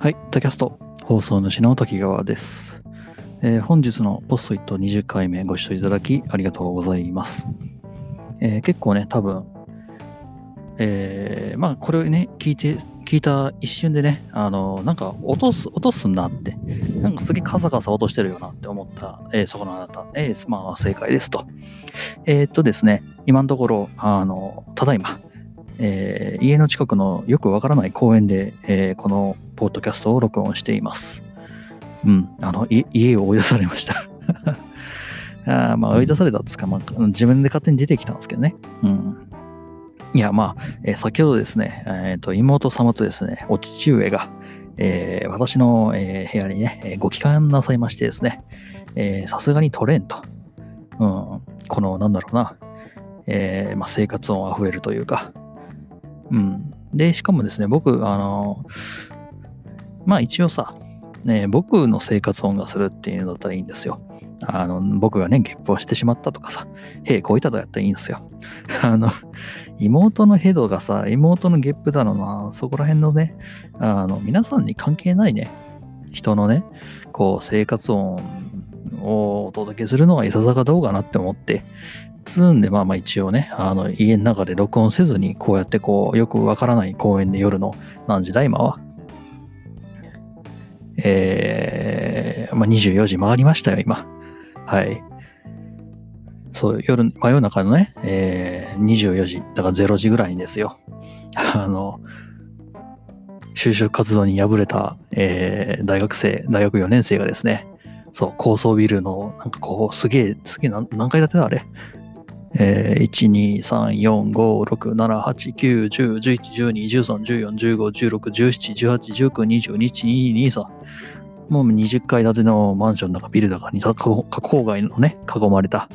はい、タキャスト放送主の滝川です、えー本日のポストイット20回目ご視聴いただきありがとうございます。えー結構ね、多分、えーまあこれをね、聞いて、聞いた一瞬でね、あの、なんか落とす、落とすんなって、なんかすげえカサカサ落としてるよなって思った、えーそこのあなた、えーまあ正解ですと。えーっとですね、今のところ、あの、ただいま、えー家の近くのよくわからない公園で、えーこのポッドキャストを録音しています。うん、あの、い家を追い出されました。あーまあ、追い出されたっつうか、まあ、自分で勝手に出てきたんですけどね。うん。いや、まあ、えー先ほどですね、えーと、妹様とですね、お父上が、えー私の、えー部屋にね、えーご帰還なさいましてですね、えーさすがに取れんと。うん、この、なんだろうな、えーまあ、生活音あふれるというか、うん。で、しかもですね、僕、あの、まあ一応さ、ね、僕の生活音がするっていうのだったらいいんですよ。あの、僕がね、ゲップをしてしまったとかさ、へこいたとやったらいいんですよ。あの、妹のヘドがさ、妹のゲップだろうな、そこら辺のね、あの、皆さんに関係ないね、人のね、こう、生活音をお届けするのがいささかどうかなって思って、つんで、まあまあ一応ね、あの、家の中で録音せずに、こうやってこう、よくわからない公園で夜の何時だ、今は。えー、まあ24時回りましたよ、今。はい。そう、夜、真夜中のね、えー、24時、だから0時ぐらいにですよ。あの、就職活動に敗れた、えー、大学生、大学4年生がですね、そう、高層ビルの、なんかこう、すげえ、すげえ、何何階建てだあれ？えー、1、2、3、4、5、6、7、8、9、10、11、12、13、14、15、16、17、18、19、20、21、22、23。もう20階建てのマンションだかビルだかに、かこ郊外のね、囲まれた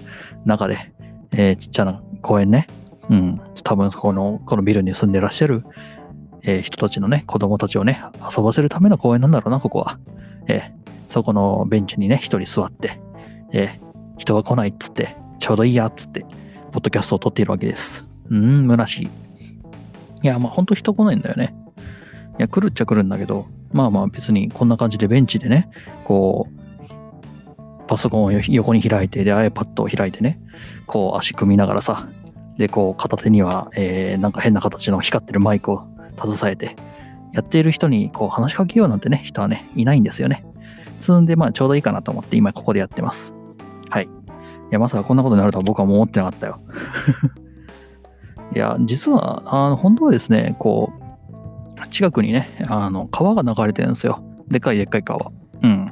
中で、えーちっちゃな公園ね。うん。多分この、このビルに住んでらっしゃる、えー人たちのね、子供たちをね、遊ばせるための公園なんだろうな、ここは。えーそこのベンチにね、一人座って、えー人が来ないっつって、ちょうどいいやっつって、ポッドキャストを撮っているわけです。うん、虚しい。いや、まあ、ほんと人来ないんだよね。いや、来るっちゃ来るんだけど、まあまあ別にこんな感じでベンチでね、こう、パソコンを横に開いて、で、iPad を開いてね、こう足組みながらさ、で、こう片手には、えー、なんか変な形の光ってるマイクを携えて、やっている人にこう話しかけようなんてね、人はね、いないんですよね。つんで、まあちょうどいいかなと思って今ここでやってます。はい。いや、まさかこんなことになるとは僕はもう思ってなかったよ。いや、実は、あの、本当はですね、こう、近くにね、あの、川が流れてるんですよ。でっかいでっかい川。うん。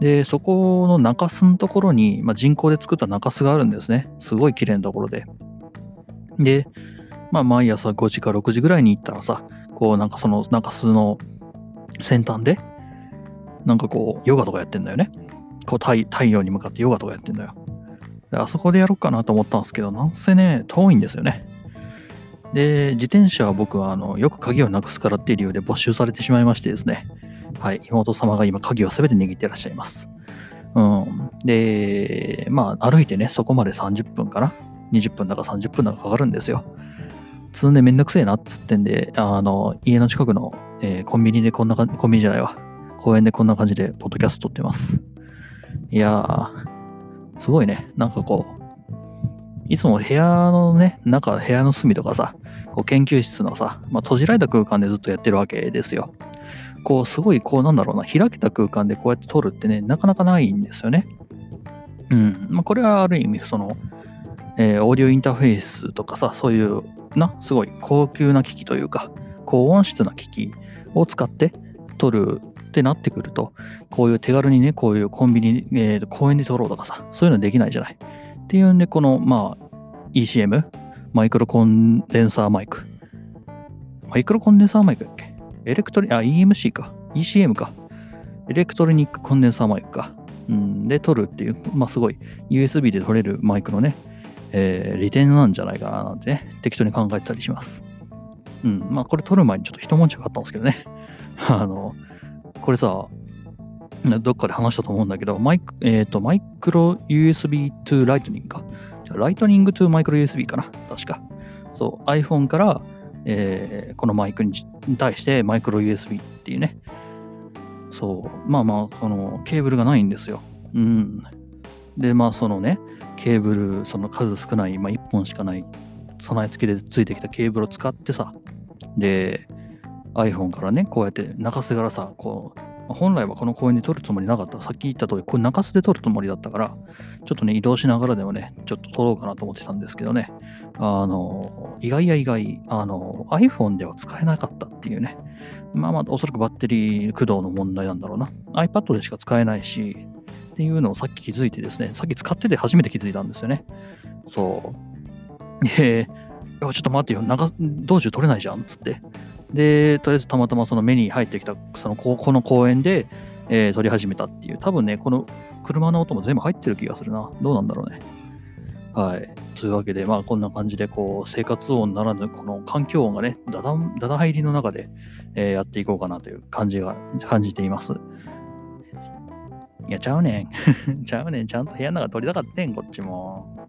で、そこの中州のところに、まあ、人工で作った中州があるんですね。すごい綺麗なところで。で、まあ、毎朝5時か6時ぐらいに行ったらさ、こう、なんかその中州の先端で、なんかこう、ヨガとかやってんだよね。こう太、太陽に向かってヨガとかやってんだよ。あそこでやろうかなと思ったんですけど、なんせね、遠いんですよね。で、自転車は僕はあのよく鍵をなくすからっていう理由で没収されてしまいましてですね。はい、妹様が今鍵を全て握ってらっしゃいます。うん。で、まあ歩いてね、そこまで30分かな ?20 分だか30分だかかかるんですよ。つんでめんどくせえなっつってんで、あの、家の近くの、えーコンビニでこんな感じ、コンビニじゃないわ。公園でこんな感じでポッドキャスト撮ってます。いやー、すごいね。なんかこう、いつも部屋のね、中、部屋の隅とかさ、こう研究室のさ、まあ、閉じられた空間でずっとやってるわけですよ。こう、すごい、こう、なんだろうな、開けた空間でこうやって撮るってね、なかなかないんですよね。うん。まあ、これはある意味、その、えーオーディオインターフェースとかさ、そういう、な、すごい高級な機器というか、高音質な機器を使って撮るってなってくると、こういう手軽にね、こういうコンビニ、えー公園で撮ろうとかさ、そういうのできないじゃない。っていうんで、この、まあ、ECM、マイクロコンデンサーマイク。マイクロコンデンサーマイクだっけ？エレクトリ、あ、EMC か。ECM か。エレクトロニックコンデンサーマイクか。うん、で、撮るっていう、まあ、すごい USB で撮れるマイクのね、えー利点なんじゃないかななんてね、適当に考えたりします。うん、まあ、これ撮る前にちょっと一文字があったんですけどね。あの、これさ、どっかで話したと思うんだけど、マイク、えっ、と、マイクロ USB to Lightning か。じゃあ、Lightning to マイクロ USB かな。確か。そう、iPhone から、えーこのマイクに対してマイクロ USB っていうね、そう、まあまあ、そのケーブルがないんですよ。うん。で、まあそのね、ケーブル、その数少ない、まあ1本しかない、備え付けでついてきたケーブルを使ってさ、で、iPhone からね、こうやって中洲からさ、こう、本来はこの公園で撮るつもりなかった。さっき言った通り、これ中洲で撮るつもりだったから、ちょっとね、移動しながらでもね、ちょっと撮ろうかなと思ってたんですけどね、あの、意外や意外、あの、iPhone では使えなかったっていうね、まあまあ、おそらくバッテリー駆動の問題なんだろうな。iPad でしか使えないし、っていうのをさっき気づいてですね、さっき使ってて初めて気づいたんですよね。そう。で、いやちょっと待ってよ、長道中取れないじゃんつって。で、とりあえずたまたまその目に入ってきた、そのここの公園で、えー撮り始めたっていう、多分ね、この車の音も全部入ってる気がするな。どうなんだろうね。はい。というわけで、まあ、こんな感じで、こう、生活音ならぬ、この環境音がね、だだん、だだ入りの中で、えーやっていこうかなという感じが、感じています。いや、ちゃうねん。ちゃうねん。ちゃんと部屋の中撮りたかってん、こっちも。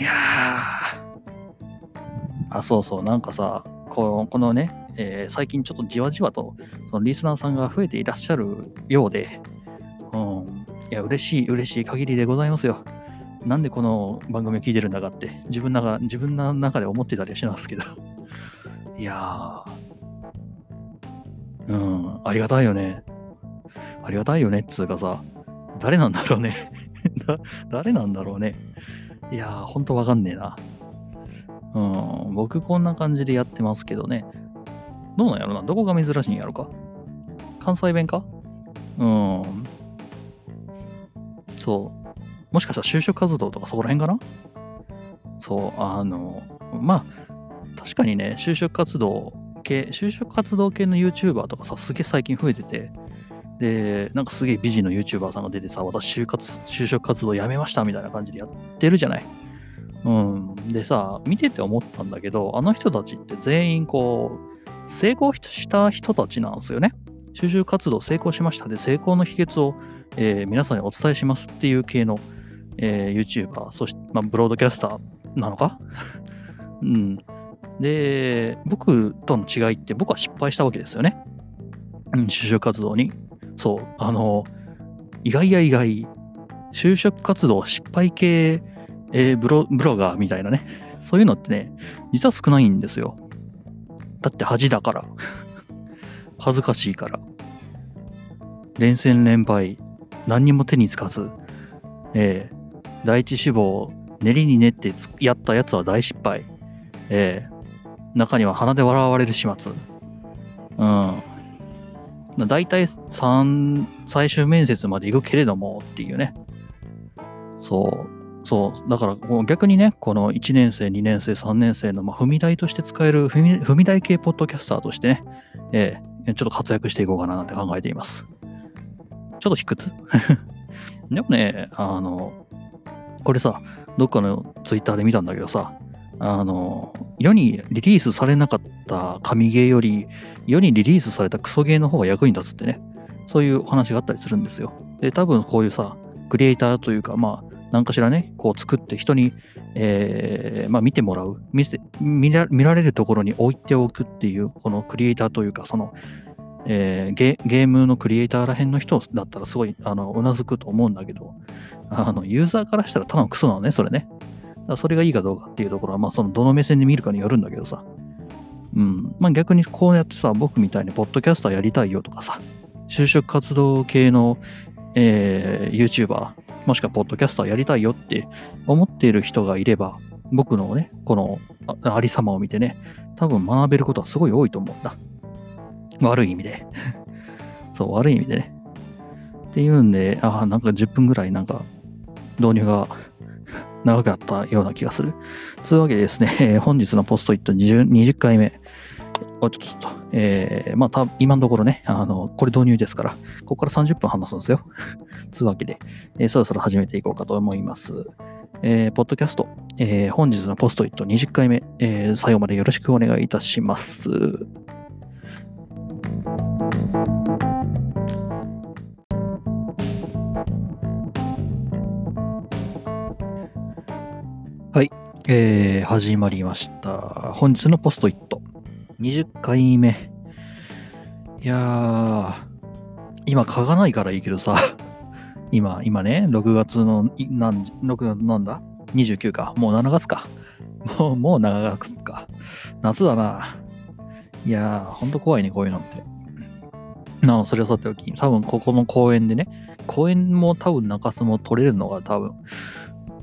いやー。あ、そうそう、なんかさ、このね、えー最近ちょっとじわじわと、そのリスナーさんが増えていらっしゃるようで、うん。いや、嬉しい、嬉しい限りでございますよ。なんでこの番組を聞いてるんだかって、自分なが自分の中で思ってたりはしますけど。いやー。うん、ありがたいよね。ありがたいよねっつうかさ、誰なんだろうね。誰なんだろうね。いやー、ほんとわかんねえな。うん、僕こんな感じでやってますけどね。どうなんやろなどこが珍しいんやろか関西弁かうん。そう。もしかしたら就職活動とかそこら辺かなそう、あの、まあ、確かにね、就職活動系、就職活動系の YouTuber とかさ、すげえ最近増えてて、で、なんかすげえ美人の YouTuber さんが出てさ、私就活、就職活動やめましたみたいな感じでやってるじゃない。うん。でさ、見てて思ったんだけど、あの人たちって全員こう、成功した人たちなんですよね。就職活動成功しましたで、成功の秘訣を、えー皆さんにお伝えしますっていう系の、えー YouTuber、そして、まあ、ブロードキャスターなのか？うん。で、僕との違いって僕は失敗したわけですよね。うん、就職活動に。そう、あの、意外や意外、就職活動失敗系、えーブロブロガーみたいなね、そういうのってね、実は少ないんですよ。だって恥だから。恥ずかしいから。連戦連敗、何にも手につかず、えー第一志望、練りに練ってやったやつは大失敗。えー中には鼻で笑われる始末。うん。大体3、最終面接まで行くけれどもっていうね。そう。そう。だから逆にね、この1年生、2年生、3年生の、まあ、踏み台として使える踏み、踏み台系ポッドキャスターとしてね、えーちょっと活躍していこうかななんて考えています。ちょっと卑屈？でもね、あの、これさ、どっかのツイッターで見たんだけどさ、あの、世にリリースされなかった神ゲーより、世にリリースされたクソゲーの方が役に立つってね、そういうお話があったりするんですよ。で、多分こういうさ、クリエイターというか、まあ、何かしらね、こう作って人に、えーまあ見てもらう見せ見ら、見られるところに置いておくっていう、このクリエイターというか、その、えーゲゲームのクリエイターらへんの人だったらすごい、あの、うなずくと思うんだけど、あの、ユーザーからしたらただのクソなのね、それね。だそれがいいかどうかっていうところは、まあ、その、どの目線で見るかによるんだけどさ。うん。まあ、逆にこうやってさ、僕みたいにポッドキャスターやりたいよとかさ、就職活動系の、えー YouTuber、もしくはポッドキャスターやりたいよって思っている人がいれば、僕のね、このありさまを見てね、多分学べることはすごい多いと思うんだ。悪い意味で。そう、悪い意味でね。っていうんで、ああ、なんか10分ぐらいなんか導入が長くなったような気がする。というわけでですね、本日のポストイット 20, 20回目。おちょっと、えー、まあ、た今のところね、あの、これ導入ですから、ここから30分話すんですよ。つうわけで、えーそろそろ始めていこうかと思います。えーポッドキャスト、えー本日のポストイット20回目、えー最後までよろしくお願いいたします。はいえー、始まりました。本日のポストイット。20回目。いやー、今書かないからいいけどさ、今、今ね、6月の、いなん、6月なんだ ?29 か。もう7月か。もう、もう7月か。夏だな。いやー、ほんと怖いね、こういうのって。なあ、それはさておき、多分ここの公園でね、公園も多分中洲も取れるのが多分、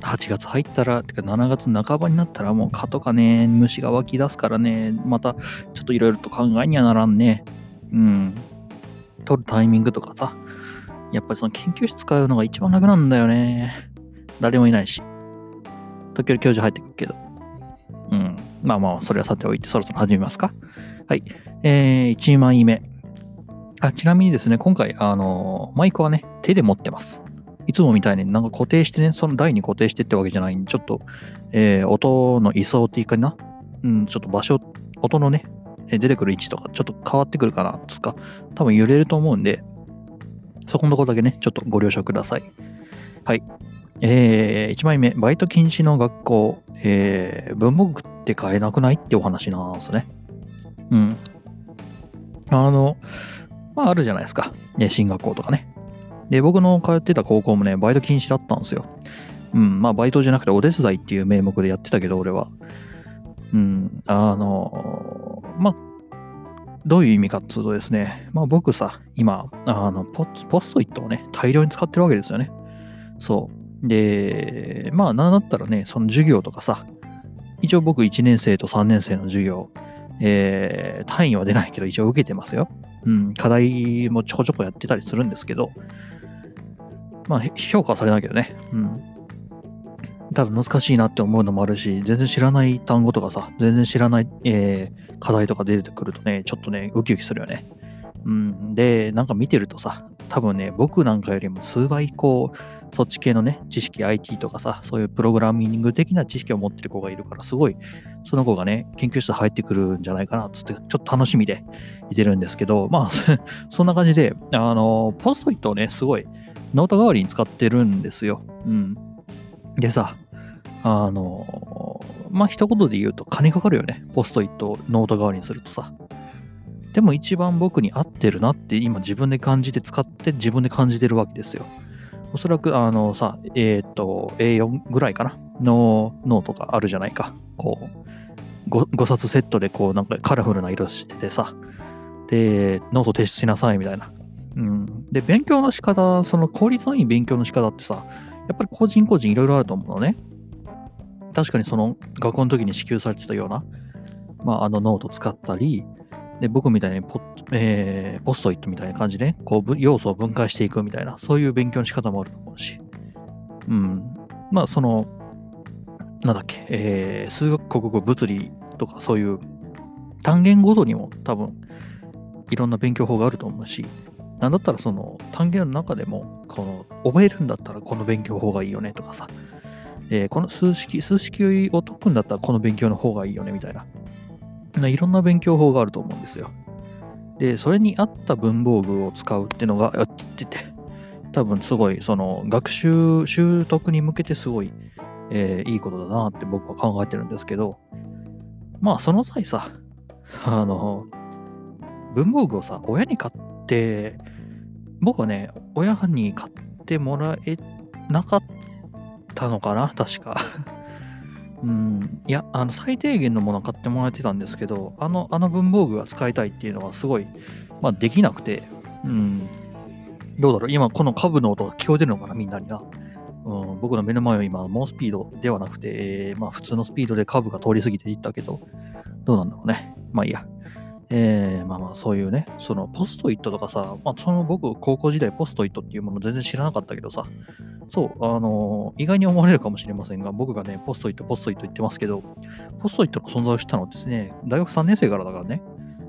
8月入ったら、てか7月半ばになったらもう蚊とかね、虫が湧き出すからね、またちょっといろいろと考えにはならんね。うん。取るタイミングとかさ、やっぱりその研究室使うのが一番楽なんだよね。誰もいないし。時々教授入ってくるけど。うん。まあまあ、それはさておいて、そろそろ始めますか。はい。えー、1枚目。あ、ちなみにですね、今回、あの、マイクはね、手で持ってます。いつもみたいになんか固定してね、その台に固定してってわけじゃないんで、ちょっと、えー音の位相っていうかな、うん、ちょっと場所、音のね、出てくる位置とか、ちょっと変わってくるかな、つか、多分揺れると思うんで、そこのとこだけね、ちょっとご了承ください。はい。えー、1枚目、バイト禁止の学校、えー、文房具って買えなくないってお話なんですね。うん。あの、まああるじゃないですか。ね進学校とかね。で、僕の通ってた高校もね、バイト禁止だったんですよ。うん、まあバイトじゃなくてお手伝いっていう名目でやってたけど、俺は。うん、あの、まあ、どういう意味かっつうとですね、まあ僕さ、今、あのポ、ポストイットをね、大量に使ってるわけですよね。そう。で、まあなんだったらね、その授業とかさ、一応僕1年生と3年生の授業、えー、単位は出ないけど一応受けてますよ。うん、課題もちょこちょこやってたりするんですけど、まあ、評価はされないけどね。うん。ただ難しいなって思うのもあるし、全然知らない単語とかさ、全然知らない、えー課題とか出てくるとね、ちょっとね、ウキウキするよね。うん。で、なんか見てるとさ、多分ね、僕なんかよりも数倍こう、そっち系のね、知識 IT とかさ、そういうプログラミング的な知識を持ってる子がいるから、すごい、その子がね、研究室入ってくるんじゃないかな、つって、ちょっと楽しみでいてるんですけど、まあ、そんな感じで、あの、ポストイットをね、すごい、ノート代わりに使ってるんですよ。うん。でさ、あの、まあ、一言で言うと金かかるよね。ポストイットをノート代わりにするとさ。でも一番僕に合ってるなって今自分で感じて使って自分で感じてるわけですよ。おそらくあのさ、えっ、と、A4 ぐらいかなのノートがあるじゃないか。こう、5, 5冊セットでこうなんかカラフルな色しててさ。で、ノート提出しなさいみたいな。うん。で、勉強の仕方、その効率のいい勉強の仕方ってさ、やっぱり個人個人いろいろあると思うのね。確かにその学校の時に支給されてたような、まあ、あのノート使ったり、で僕みたいにポ,、えーポストイットみたいな感じで、こう要素を分解していくみたいな、そういう勉強の仕方もあると思うし。うん。まあ、その、なんだっけ、えー数学、国語、物理とかそういう単元ごとにも多分いろんな勉強法があると思うし、なんだったらその単元の中でも、この覚えるんだったらこの勉強法がいいよねとかさ、えーこの数式、数式を解くんだったらこの勉強の方がいいよねみたいな。いろんな勉強法があると思うんですよ。で、それに合った文房具を使うっていうのがやってて、多分すごい、その学習、習得に向けてすごい、えーいいことだなって僕は考えてるんですけど、まあその際さ、あの、文房具をさ、親に買って、僕はね、親に買ってもらえなかったのかな確か。うん、いや、あの、最低限のもの買ってもらえてたんですけど、あの、あの文房具が使いたいっていうのはすごい、まあ、できなくて、うん、どうだろう、今、この株の音が聞こえてるのかな、みんなにな。うん、僕の目の前は今、猛スピードではなくて、えーまあ、普通のスピードで株が通り過ぎていったけど、どうなんだろうね。まあいいや。えー、まあまあ、そういうね、そのポストイットとかさ、まあ、その僕、高校時代ポストイットっていうもの全然知らなかったけどさ、そう、あの意外に思われるかもしれませんが、僕がね、ポストイット、ポストイット言ってますけど、ポストイットの存在を知ったのはですね、大学3年生からだからね、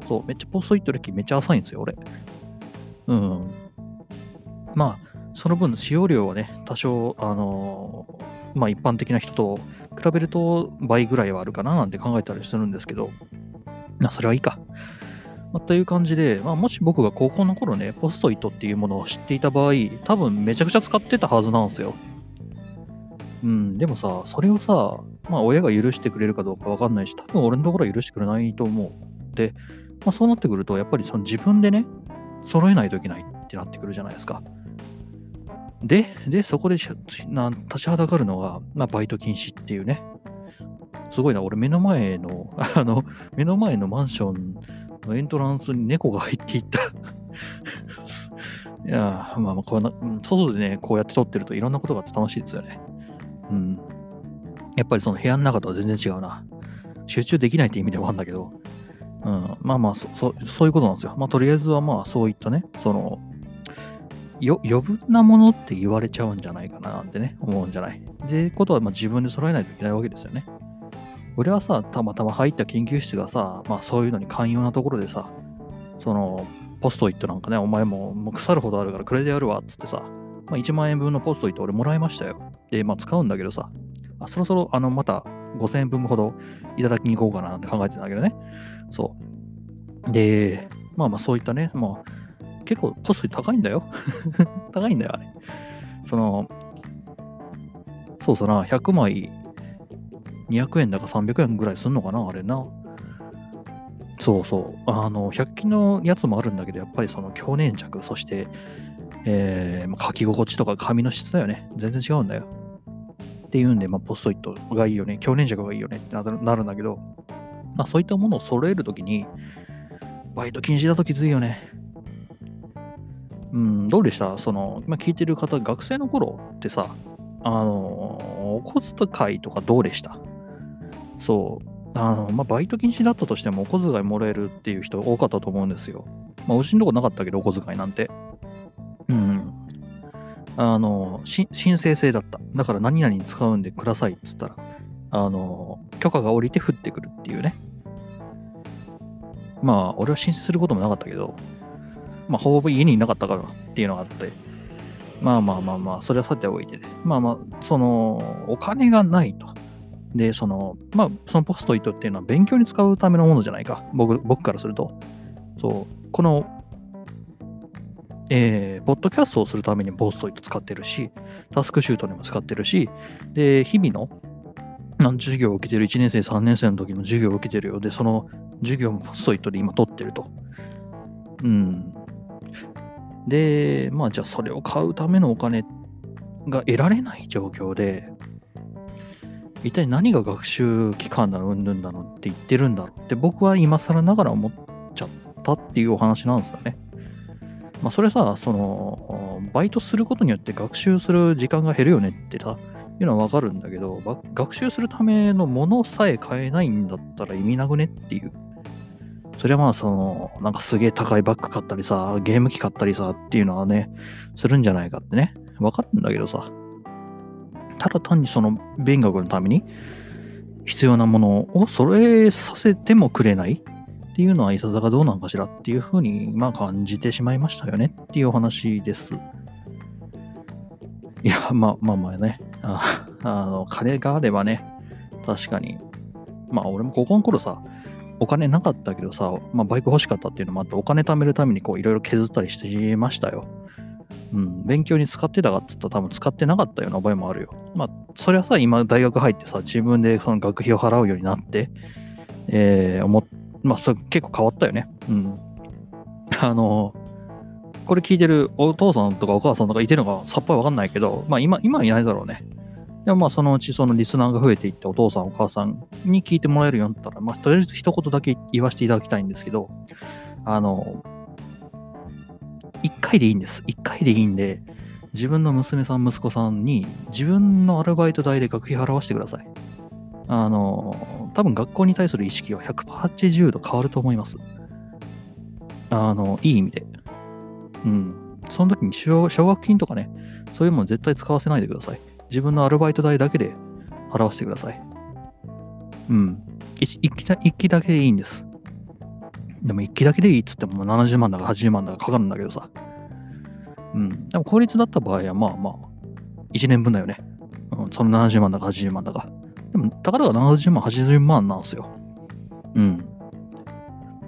そう、めっちゃポストイット歴めっちゃ浅いんですよ、俺。うん。まあ、その分、使用量はね、多少、あのまあ、一般的な人と比べると倍ぐらいはあるかななんて考えたりするんですけど、な、それはいいか。まあ、という感じで、まあ、もし僕が高校の頃ね、ポストイットっていうものを知っていた場合、多分めちゃくちゃ使ってたはずなんですよ。うん、でもさ、それをさ、まあ親が許してくれるかどうかわかんないし、多分俺のところは許してくれないと思う。で、まあそうなってくると、やっぱりその自分でね、揃えないといけないってなってくるじゃないですか。で、で、そこでしな立ちはだかるのが、まあバイト禁止っていうね。すごいな、俺目の前の、あの、目の前のマンションのエントランスに猫が入っていった。いやまあまあこうな、外でね、こうやって撮ってるといろんなことがあって楽しいですよね。うん。やっぱりその部屋の中とは全然違うな。集中できないって意味でもあるんだけど、うん、まあまあそそ、そういうことなんですよ。まあとりあえずはまあそういったね、その、よ余分なものって言われちゃうんじゃないかななんてね、思うんじゃない。で、ことはまあ自分で揃えないといけないわけですよね。俺はさ、たまたま入った研究室がさ、まあそういうのに寛容なところでさ、その、ポストイットなんかね、お前ももう腐るほどあるからくれてやるわっつってさ、まあ、1万円分のポストイット俺もらいましたよ。で、まあ使うんだけどさ、あそろそろあのまた5000円分ほどいただきに行こうかなって考えてたんだけどね。そう。で、まあまあそういったね、まあ結構ポストイット高いんだよ。高いんだよ、あれ。その、そうそうな、100枚200円だか300円ぐらいすんのかな、あれな。そうそう。あの、100均のやつもあるんだけど、やっぱりその強粘着、そして、えー書き心地とか紙の質だよね。全然違うんだよ。っていうんで、まあ、ポストイットがいいよね、強粘着がいいよねってなるなるんだけど、まあ、そういったものを揃えるときに、バイト禁止だときついよね。うん、どうでした？その、今聞いてる方、学生の頃ってさ、あの、お小遣いとかどうでした？そう。あの、まあ、バイト禁止だったとしても、お小遣いもらえるっていう人多かったと思うんですよ。まあ、うちのとこなかったけど、お小遣いなんて。うん。あの、申請制だった。だから何々に使うんでくださいっつったら、あの、許可が下りて降ってくるっていうね。まあ、俺は申請することもなかったけど、まあ、ほぼほぼ家にいなかったからっていうのがあって、まあまあまあまあ、それはさておいてね。まあまあ、その、お金がないと。で、その、まあ、そのポストイットっていうのは勉強に使うためのものじゃないか。僕、僕からすると。そう、この、えー、ポッドキャストをするためにポストイット使ってるし、タスクシュートにも使ってるし、で、日々の、なん授業を受けてる1年生、3年生の時の授業を受けてるようで、その授業もポストイットで今取ってると。うん。で、まあじゃあそれを買うためのお金が得られない状況で、一体何が学習期間だの、うんぬんだのって言ってるんだろうって僕は今更ながら思っちゃったっていうお話なんですよね。まあそれさ、その、バイトすることによって学習する時間が減るよねってさ、いうのはわかるんだけど、学習するためのものさえ買えないんだったら意味なくねっていう。それはまあその、なんかすげえ高いバッグ買ったりさ、ゲーム機買ったりさっていうのはね、するんじゃないかってね、わかるんだけどさ、ただ単にその勉学のために必要なものを揃えさせてもくれないっていうのはいささかどうなんかしらっていうふうに、まあ感じてしまいましたよねっていうお話です。いや、まあまあまあね、ああの、金があればね、確かに、まあ俺も高校の頃さ、お金なかったけどさ、まあバイク欲しかったっていうのもあって、お金貯めるためにこういろいろ削ったりしてましたよ。うん、勉強に使ってたかっつったら多分使ってなかったような覚えもあるよ。まあ、それはさ、今大学入ってさ、自分でその学費を払うようになって、えー、思っまあ、それ結構変わったよね。うん。あの、これ聞いてるお父さんとかお母さんとかいてるのかさっぱりわかんないけど、まあ今、今はいないだろうね。でもまあそのうちそのリスナーが増えていってお父さんお母さんに聞いてもらえるようになったら、まあとりあえず一言だけ言わせていただきたいんですけど、あの、一回でいいんです。一回でいいんで、自分の娘さん、息子さんに自分のアルバイト代で学費払わせてください。あの、多分学校に対する意識は180度変わると思います。あの、いい意味で。うん。その時に奨学金とかね、そういうもの絶対使わせないでください。自分のアルバイト代だけで払わせてください。うん。一一期だ一期だけでいいんです。でも一期だけでいいっつっても70万だか80万だかかかるんだけどさ。うん。でも公立だった場合はまあまあ、1年分だよね。うん、その70万だか80万だか。でも、たかだか70万、80万なんすよ。うん。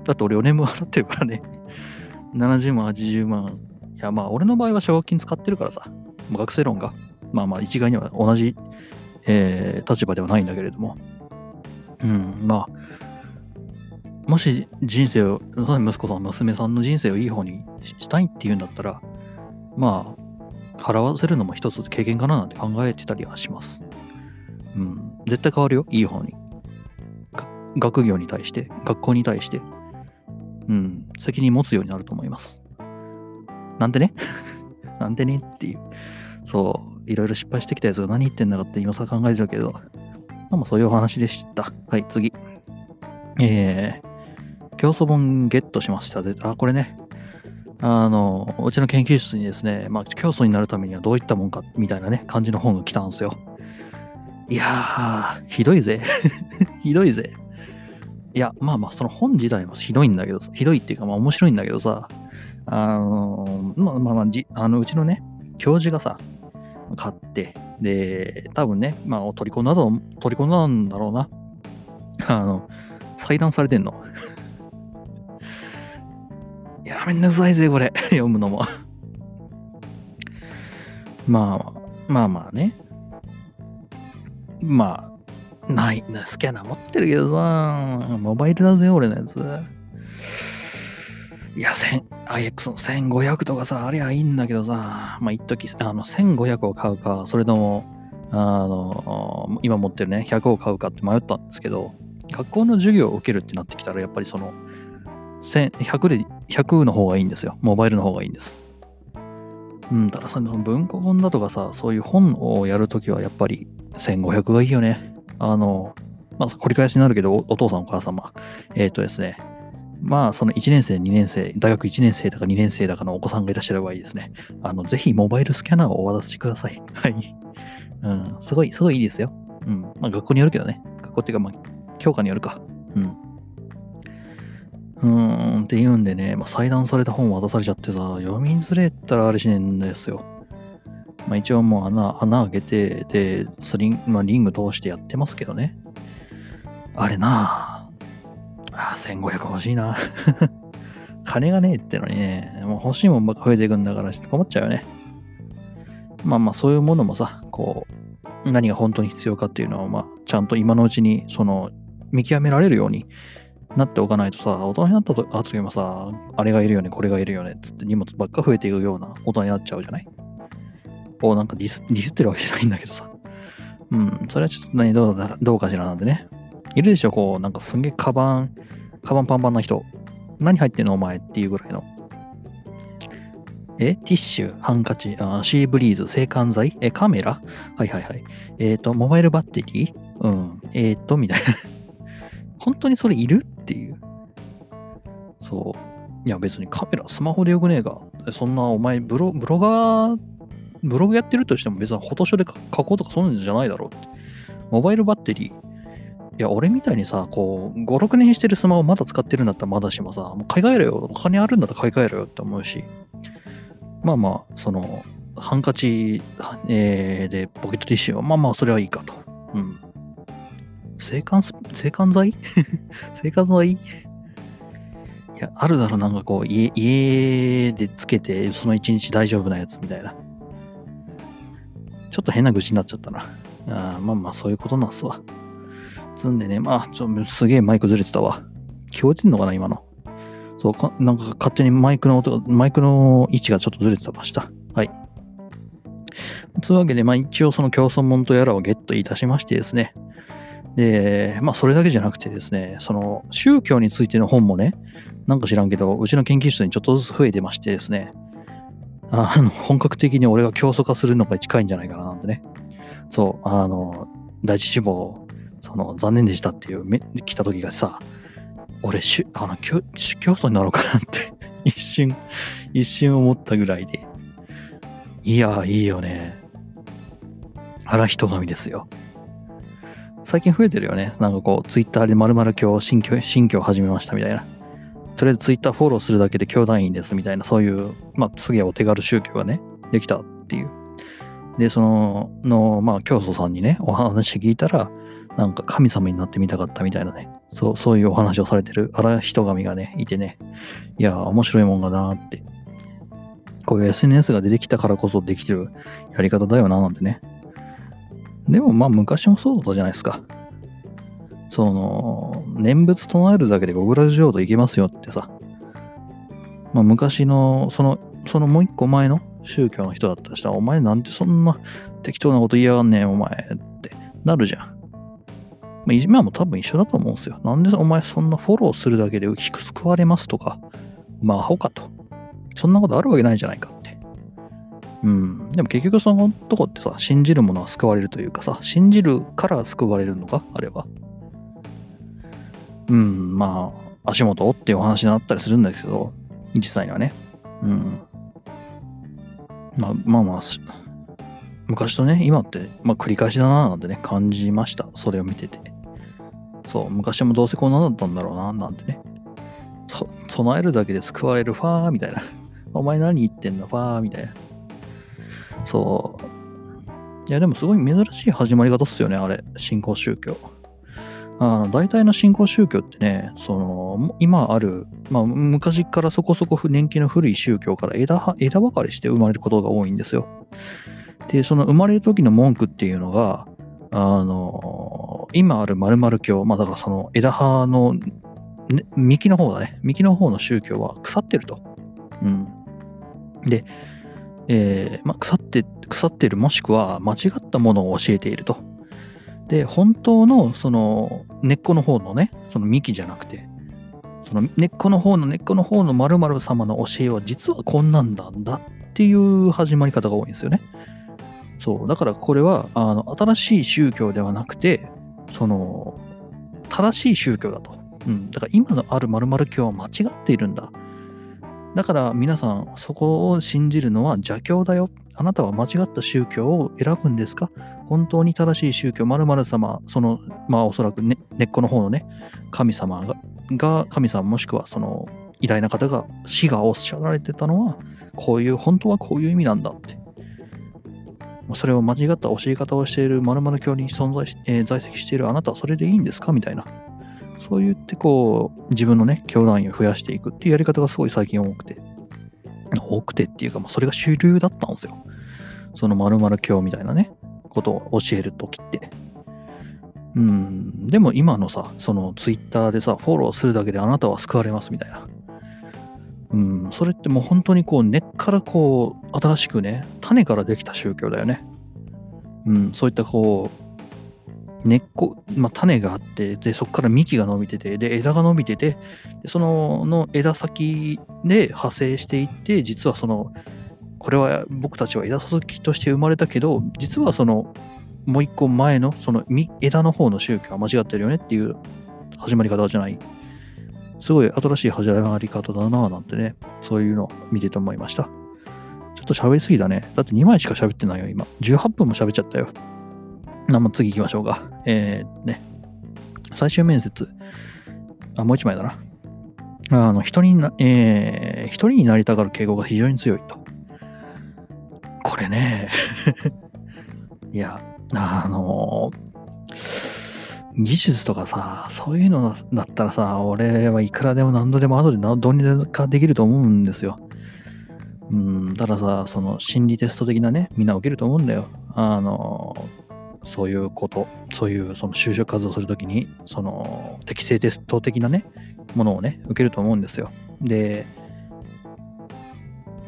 だって俺4年分払ってるからね。70万、80万。いや、まあ、俺の場合は奨学金使ってるからさ。学生ローンが。まあまあ、一概には同じえー、立場ではないんだけれども。うん、まあ、もし人生を、息子さん、娘さんの人生をいい方にしたいっていうんだったら、まあ、払わせるのも一つ経験かななんて考えてたりはします。うん、絶対変わるよ、いい方に。学業に対して、学校に対して、うん、責任持つようになると思います。なんでね？なんでねっていう。そう、いろいろ失敗してきたやつが何言ってんだかって今更考えてるけど、まあそういうお話でした。はい、次。えー、競争本ゲットしました。で、あ、これね、あの、うちの研究室にですね、まあ、競争になるためにはどういったもんか、みたいなね、感じの本が来たんですよ。いやー、ひどいぜ。ひどいぜ。いや、まあまあ、その本自体もひどいんだけど、ひどいっていうか、まあ面白いんだけどさ、あのまあまあまあ、じあのうちのね、教授がさ、買って、で、多分ね、まあ、取り込んだと、取り込んだんだろうな。あの、裁断されてんの。や、めんどくさいぜ、これ。読むのもまあ、まあまあね。まあ、ない、スキャナー持ってるけどさ、モバイルだぜ、俺のやつ。いや、1000、IX の1500とかさ、ありゃいいんだけどさ、まあ、一時あの、1500を買うか、それとも、あの、今持ってるね、100を買うかって迷ったんですけど、学校の授業を受けるってなってきたら、やっぱりその、100で、100の方がいいんですよ。モバイルの方がいいんです。うん、たださ、文庫本だとかさ、そういう本をやるときはやっぱり1500がいいよね。あの、まあ、繰り返しになるけど、お父さんお母様、えっ、ー、とですね、まあ、その1年生、2年生、大学1年生だか2年生だかのお子さんがいらっしゃればいいですね。あの、ぜひモバイルスキャナーをお渡しください。はい。うん、すごい、すごいいいですよ。うん。まあ、学校によるけどね。学校っていうか、まあ、教科によるか。うん。うーん、っていうんでね、まあ、裁断された本渡されちゃってさ、読みづれったらあれしねえんですよ。まあ、一応もう穴、穴開けて、で、スリン、まあ、リング通してやってますけどね。あれなぁ。あ、1500欲しいな。金がねえってのにね、もう欲しいもんばっか増えていくんだから困っちゃうよね。まあまあそういうものもさ、こう、何が本当に必要かっていうのは、まあ、ちゃんと今のうちに、その、見極められるようになっておかないとさ、大人になった後にもさ、あれがいるよね、これがいるよね、つって荷物ばっか増えていくような大人になっちゃうじゃない？をなんかディスディスってるわけじゃないんだけどさ。うん、それはちょっと何どうだどうかしらなんでね。いるでしょ、こう、なんかすんげえカバン、カバンパンパンな人。何入ってんのお前っていうぐらいの。えティッシュ、ハンカチ、あシーブリーズ、制汗剤？えカメラ？はいはいはい。えっ、ー、と、モバイルバッテリー？うん。えっ、ー、と、みたいな 本当にそれいる？そう。いや別にカメラ、スマホでよくねえか。そんなお前ブロ、ブロガー、ブログやってるとしても別にフォトショーで書こうとかそんなんじゃないだろうって。モバイルバッテリー、いや、俺みたいにさ、こう、5、6年してるスマホまだ使ってるんだったらまだしもさ、もう買い替えろよ。お金あるんだったら買い替えろよって思うし。まあまあ、その、ハンカチ、えー、で、ポケットティッシュは、まあまあ、それはいいかと。うん。制汗、制汗剤？制汗剤、あるだろ、なんかこう、家、家でつけて、その一日大丈夫なやつみたいな。ちょっと変な愚痴になっちゃったな。あまあまあ、そういうことなんすわ。つんでね、まあ、ちょすげえマイクずれてたわ。聞こえてんのかな、今の。そうか、なんか勝手にマイクの音が、マイクの位置がちょっとずれてました。はい。というわけで、まあ一応その競争門とやらをゲットいたしましてですね。で、まあそれだけじゃなくてですね、その宗教についての本もね、なんか知らんけど、うちの研究室にちょっとずつ増えてましてですね、あの、本格的に俺が競争化するのが近いんじゃないかななんてね。そう、あの、第一志望その、残念でしたっていう、来た時がさ、俺、あの、教祖になろうかなって 一瞬、一瞬思ったぐらいで。いや、いいよね。あら、人神ですよ。最近増えてるよね。なんかこう、ツイッターで〇〇今日新居、新居を始めましたみたいな。とりあえずツイッターフォローするだけで教団員ですみたいな、そういう、まあ、次はお手軽宗教がね、できたっていう。で、その、の、まあ、教祖さんにね、お話聞いたら、なんか神様になってみたかったみたいなね、そう、そういうお話をされてる荒人神がね、いてね、いや、面白いもんがなーって、こういう SNS が出てきたからこそできてるやり方だよな、なんてね。でもまあ昔もそうだったじゃないですか。その、念仏唱えるだけで極楽浄土行けますよってさ。まあ昔の、その、そのもう一個前の宗教の人だったらしたら、お前なんてそんな適当なこと言いやがんねん、お前ってなるじゃん。まあ、今もう多分一緒だと思うんですよ。なんでお前そんなフォローするだけで救われますとか、まあアホかと。そんなことあるわけないじゃないか。うん。でも結局そのとこってさ、信じるものは救われるというかさ、信じるから救われるのか？あれは。うん、まあ、足元っていうお話になったりするんだけど、実際にはね。うん。まあまあまあ、昔とね、今って、まあ繰り返しだななんてね、感じました。それを見てて。そう、昔もどうせこんなだったんだろうな、なんてね。備えるだけで救われるファーみたいな。お前何言ってんのファーみたいな。そう。いや、でもすごい珍しい始まり方っすよね、あれ。信仰宗教。あの大体の信仰宗教ってね、その、今ある、まあ、昔からそこそこ年季の古い宗教から枝枝分かれして生まれることが多いんですよ。で、その生まれる時の文句っていうのが、あの、今ある〇〇教、まあだからその枝葉の、ね、幹の方だね。幹の方の宗教は腐ってると。うん。で、えー、まあ、腐って、腐っているもしくは間違ったものを教えていると。で、本当のその根っこの方のね、その幹じゃなくて、その根っこの方の根っこの方の〇〇様の教えは実はこんなんだんだっていう始まり方が多いんですよね。そう。だからこれは、あの、新しい宗教ではなくて、その、正しい宗教だと。うん。だから今のある〇〇教は間違っているんだ。だから皆さん、そこを信じるのは邪教だよ。あなたは間違った宗教を選ぶんですか？本当に正しい宗教、〇〇様、その、まあおそらく、ね、根っこの方のね、神様が、が神様もしくはその偉大な方が死がおっしゃられてたのは、こういう、本当はこういう意味なんだって。それを間違った教え方をしている〇〇教に存在し、えー、在籍しているあなたはそれでいいんですか？みたいな。そう言ってこう、自分のね、教団員を増やしていくっていうやり方がすごい最近多くて。多くてっていうか、まあ、それが主流だったんですよ。その〇〇教みたいなね、ことを教えるときって。うん、でも今のさ、そのツイッターでさ、フォローするだけであなたは救われますみたいな。うん、それってもう本当にこう根っからこう新しくね、種からできた宗教だよね。うん、そういったこう、根っこ、まあ、種があって、で、そこから幹が伸びてて、で、枝が伸びてて、でそのの枝先で派生していって、実はその、これは僕たちは枝先として生まれたけど、実はその、もう一個前の、その枝の方の宗教は間違ってるよねっていう始まり方じゃない。すごい新しい始まり方だなぁなんてね、そういうのを見てて思いました。ちょっと喋りすぎだね。だって2枚しか喋ってないよ、今。18分も喋っちゃったよ。な、まあ、次行きましょうか。えー、ね。最終面接。あ、もう1枚だな。あの、人にな、えー、一人になりたがる傾向が非常に強いと。これね。いや、あのー技術とかさ、そういうのだったらさ、俺はいくらでも何度でも後でどうにかできると思うんですよ。うん、たださ、その心理テスト的なね、みんな受けると思うんだよ。あの、そういうこと、そういうその就職活動するときに、その適正テスト的なね、ものをね、受けると思うんですよ。で、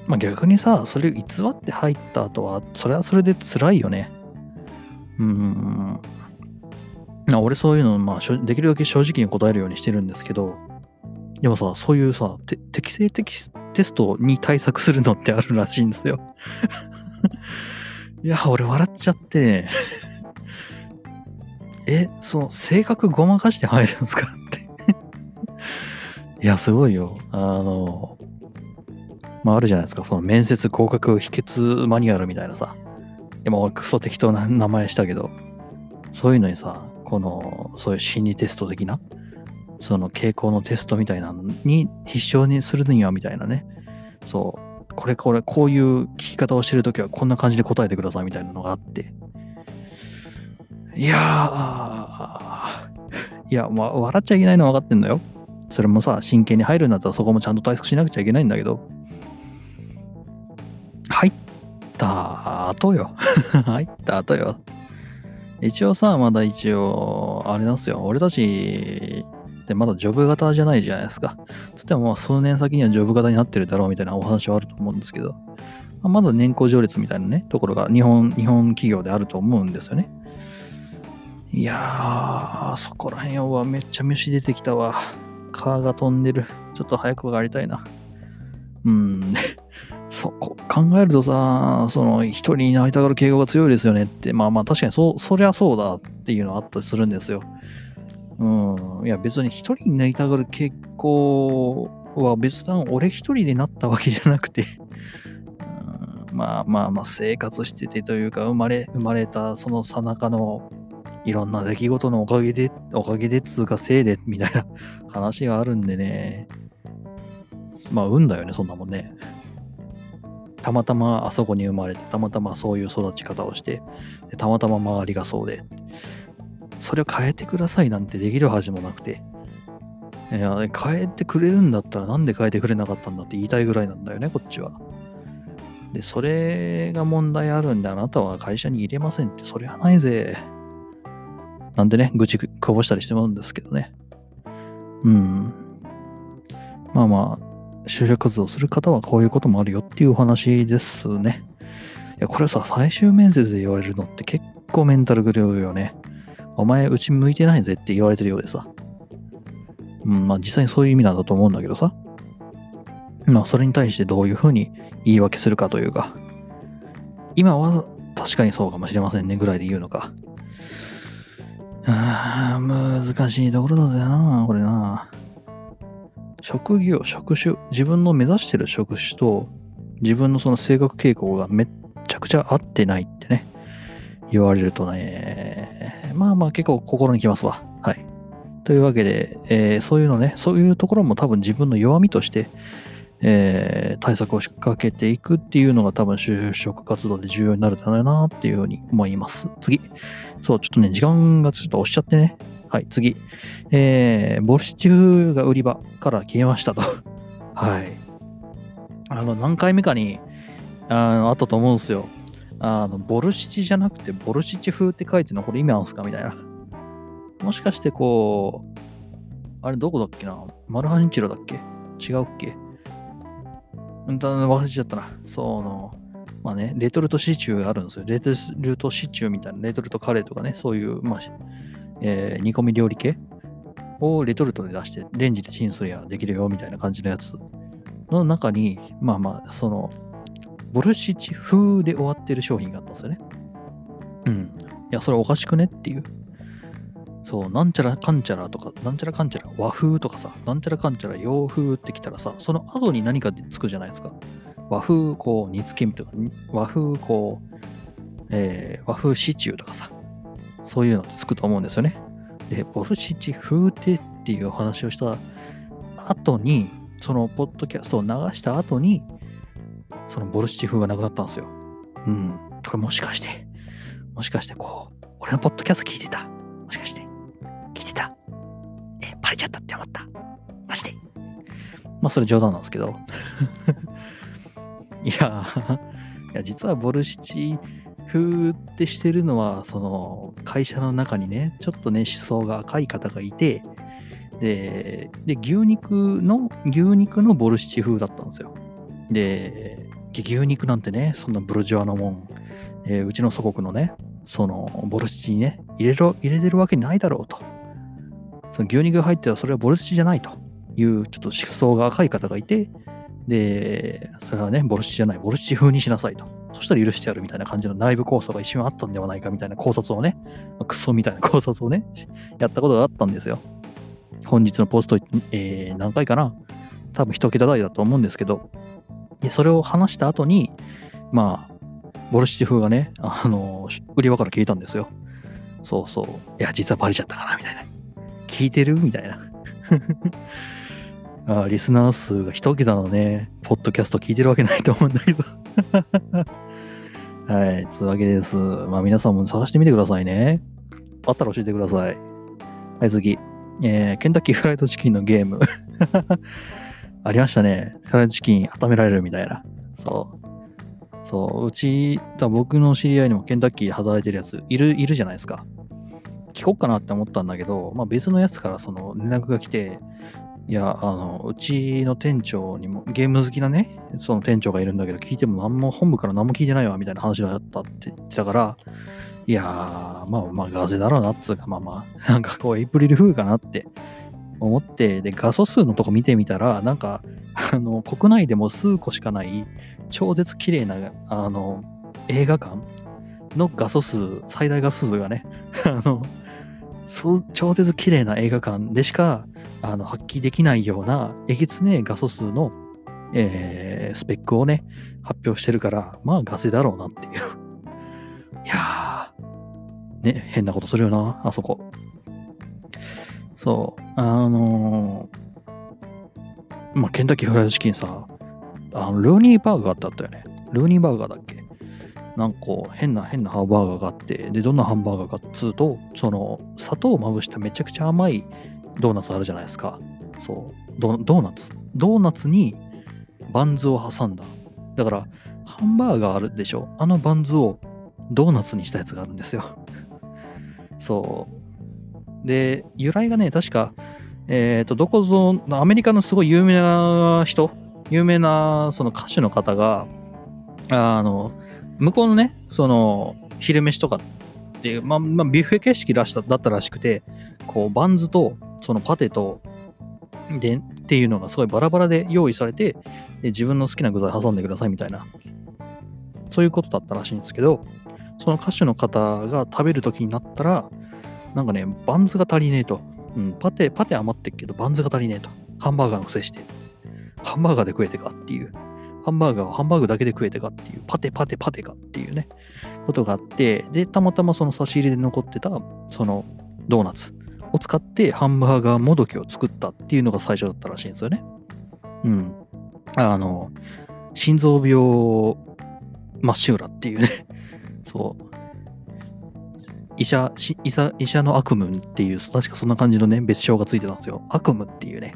まあ逆にさ、それ偽って入った後は、それはそれで辛いよね。うん、な俺そういうの、まあ、できるだけ正直に答えるようにしてるんですけど、でもさ、そういうさ、適正的テストに対策するのってあるらしいんですよ。いや、俺笑っちゃってえ、その、性格ごまかして入るんですか？っていや、すごいよ。あの、まあ、あるじゃないですか。その面接合格秘訣マニュアルみたいなさ。今俺クソ適当な名前したけど、そういうのにさ、この、そういう心理テスト的な、その傾向のテストみたいなのに必勝にするにはみたいなね、そう、これこれ、こういう聞き方をしてるときはこんな感じで答えてくださいみたいなのがあって、いやー、いや、まあ、笑っちゃいけないのは分かってんだよ。それもさ、真剣に入るんだったらそこもちゃんと対策しなくちゃいけないんだけど、入った後よ。入った後よ。一応さ、まだ一応、あれなんですよ。俺たちってまだジョブ型じゃないじゃないですか。つっても、数年先にはジョブ型になってるだろうみたいなお話はあると思うんですけど、ま、まだ年功序列みたいなね、ところが日本、日本企業であると思うんですよね。いやー、そこら辺はめっちゃ虫出てきたわ。カーが飛んでる。ちょっと早く上がりたいな。うん。そこ考えるとさ、その一人になりたがる傾向が強いですよねって、まあまあ確かにそ、そりゃそうだっていうのはあったりするんですよ。うん。いや別に一人になりたがる傾向は別段俺一人でなったわけじゃなくて うん、まあまあまあ生活しててというか生まれ、生まれたそのさなかのいろんな出来事のおかげで、おかげでつうかせいでみたいな 話があるんでね。まあ運だよね、そんなもんね。たまたまあそこに生まれて、たまたまそういう育ち方をして、でたまたま周りがそうで、それを変えてくださいなんてできるはずもなくて、いや変えてくれるんだったらなんで変えてくれなかったんだって言いたいぐらいなんだよね、こっちは。で、それが問題あるんで、あなたは会社に入れませんって、それはないぜ。なんでね、愚痴こぼしたりしてもらうんですけどね。うん。まあまあ、就職活動する方はこういうこともあるよっていうお話ですね。いや、これさ、最終面接で言われるのって結構メンタルグルーよね。お前、うち向いてないぜって言われてるようでさ。うん、まあ実際にそういう意味なんだと思うんだけどさ。まあそれに対してどういうふうに言い訳するかというか、今は確かにそうかもしれませんねぐらいで言うのか。ああ、難しいところだぜな、これな。職業、職種、自分の目指してる職種と自分のその性格傾向がめっちゃくちゃ合ってないってね、言われるとね、まあまあ結構心にきますわ。はい。というわけで、えー、そういうのね、そういうところも多分自分の弱みとして、えー、対策を仕掛けていくっていうのが多分就職活動で重要になるだろうなっていうふうに思います。次。そう、ちょっとね、時間がちょっと押しちゃってね、はい、次。えー、ボルシチ風が売り場から消えましたと。はい。あの、何回目かに、あの、あったと思うんですよ。あの、ボルシチじゃなくて、ボルシチ風って書いてるのこれ意味あるんすかみたいな。もしかしてこう、あれどこだっけな？マルハニチロだっけ？違うっけ？うん、忘れちゃったな。その、まあね、レトルトシチューがあるんですよ。レトルトシチューみたいな、レトルトカレーとかね、そういう、まあ、えー、煮込み料理系をレトルトで出して、レンジでチンすりゃできるよみたいな感じのやつの中に、まあまあ、その、ボルシチ風で終わってる商品があったんですよね。うん。いや、それおかしくねっていう。そう、なんちゃらかんちゃらとか、なんちゃらかんちゃら和風とかさ、なんちゃらかんちゃら洋風ってきたらさ、その後に何かつくじゃないですか。和風こう煮付けとか、和風こう、えー、和風シチューとかさ、そういうのってつくと思うんですよね。で、ボルシチ風テっていうお話をした後に、そのポッドキャストを流した後に、そのボルシチ風がなくなったんですよ。うん。これもしかして、もしかしてこう、俺のポッドキャスト聞いてたもしかして、聞いてたえ、バレちゃったって思った？マジで？まあそれ冗談なんですけど。いや、いや実はボルシチ風ってしてるのは、その会社の中にね、ちょっとね、思想が赤い方がいて、で、で牛肉の、牛肉のボルシチ風だったんですよ。で、牛肉なんてね、そんなブルジョアのもん、えー、うちの祖国のね、そのボルシチにね、入れろ入れてるわけないだろうと。その牛肉が入ってたらそれはボルシチじゃないというちょっと思想が赤い方がいて、で、それはね、ボルシチじゃない、ボルシチ風にしなさいと。そしたら許してやるみたいな感じの内部構想が一瞬あったんではないかみたいな考察をね、まあクソみたいな考察をね、やったことがあったんですよ。本日のポスト、えー、何回かな多分一桁台だと思うんですけど、でそれを話した後に、まあ、ボルシチ風がね、あの売り場から消えたんですよ。そうそう。いや、実はバレちゃったかなみたいな。聞いてる？みたいな。あリスナー数が一桁のね、ポッドキャスト聞いてるわけないと思うんだけど はい、つうわけです。まあ皆さんも探してみてくださいね。あったら教えてください。はい、次。えー、ケンタッキーフライドチキンのゲーム。ありましたね。フライドチキン温められるみたいな。そう。そう、うち、僕の知り合いにもケンタッキー働いてるやついる、いるじゃないですか。聞こっかなって思ったんだけど、まあ別のやつからその連絡が来て、いや、あの、うちの店長にも、ゲーム好きなね、その店長がいるんだけど、聞いても何も、本部から何も聞いてないわ、みたいな話だったって言ってたから、いやー、まあまあ、ガゼだろうなっつうか、まあまあ、なんかこう、エイプリルフールかなって思って、で、画素数のとこ見てみたら、なんか、あの、国内でも数個しかない、超絶綺麗な、あの、映画館の画素数、最大画素数がね、あの、そう超絶綺麗な映画館でしかあの発揮できないようなえげつね画素数の、えー、スペックをね、発表してるから、まあガセだろうなっていう。いやー、ね、変なことするよな、あそこ。そう、あのー、まあ、ケンタッキーフライドチキンさ、あのルーニーバーガーってあったよね。ルーニーバーガーだっけ？なんか変な変なハンバーガーがあってでどんなハンバーガーかっつうとその砂糖をまぶしためちゃくちゃ甘いドーナツあるじゃないですか。そう。ドーナツ。ドーナツにバンズを挟んだ。だからハンバーガーあるでしょ。あのバンズをドーナツにしたやつがあるんですよ。そう。で由来がね確かえっ、ー、とどこぞアメリカのすごい有名な人有名なその歌手の方があの向こうのね、その、昼飯とかっていう、まあ、まあ、ビュッフェ形式だしただったらしくて、こう、バンズと、そのパテと、で、っていうのがすごいバラバラで用意されて、で自分の好きな具材挟んでくださいみたいな、そういうことだったらしいんですけど、その歌手の方が食べる時になったら、なんかね、バンズが足りねえと。うん、パテ、パテ余ってっけど、バンズが足りねえと。ハンバーガーの癖して。ハンバーガーで食えてかっていう。ハンバーガーをハンバーグだけで食えてかっていう、パテパテパテかっていうね、ことがあって、で、たまたまその差し入れで残ってた、そのドーナツを使ってハンバーガーもどきを作ったっていうのが最初だったらしいんですよね。うん。あの、心臓病真っ白っていうね、そう。医者、医者医者の悪夢っていう、確かそんな感じのね、別称がついてたんですよ。悪夢っていうね。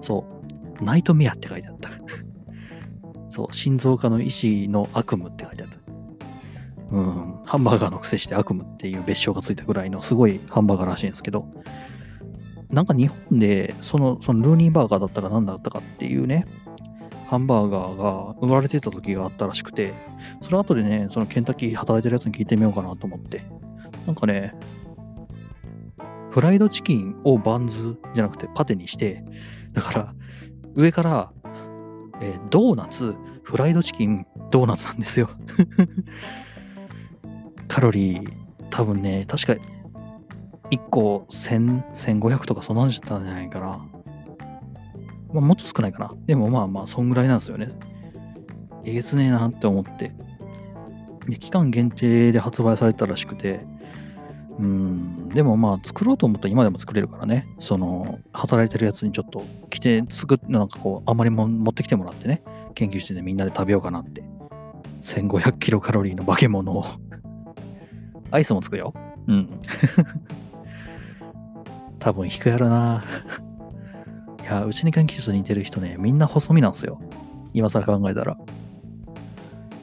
そう。ナイトメアって書いてあった。そう、心臓科の医師の悪夢って書いてあった。うん、ハンバーガーの癖して悪夢っていう別称がついたぐらいのすごいハンバーガーらしいんですけど、なんか日本でそのそのルーニーバーガーだったか何だったかっていうね、ハンバーガーが売られてた時があったらしくて、それ後でね、そのケンタッキー働いてるやつに聞いてみようかなと思って、なんかね、フライドチキンをバンズじゃなくてパテにして、だから上からえー、ドーナツ、フライドチキン、ドーナツなんですよ カロリー、多分ね、確か1個1000、1500とかそんなんじゃったんじゃないかな。まあ、もっと少ないかな。でもまあまあ、そんぐらいなんですよね。えげつねえなって思って。で期間限定で発売されたらしくて、うん、でもまあ作ろうと思ったら今でも作れるからね、その働いてるやつにちょっと来て作っなんかこうあまりも持ってきてもらってね、研究室でみんなで食べようかなって。1500キロカロリーの化け物を アイスも作るよ。うん。多分引くやろな。いや、うちに研究室に似てる人ね、みんな細身なんすよ。今更考えたら。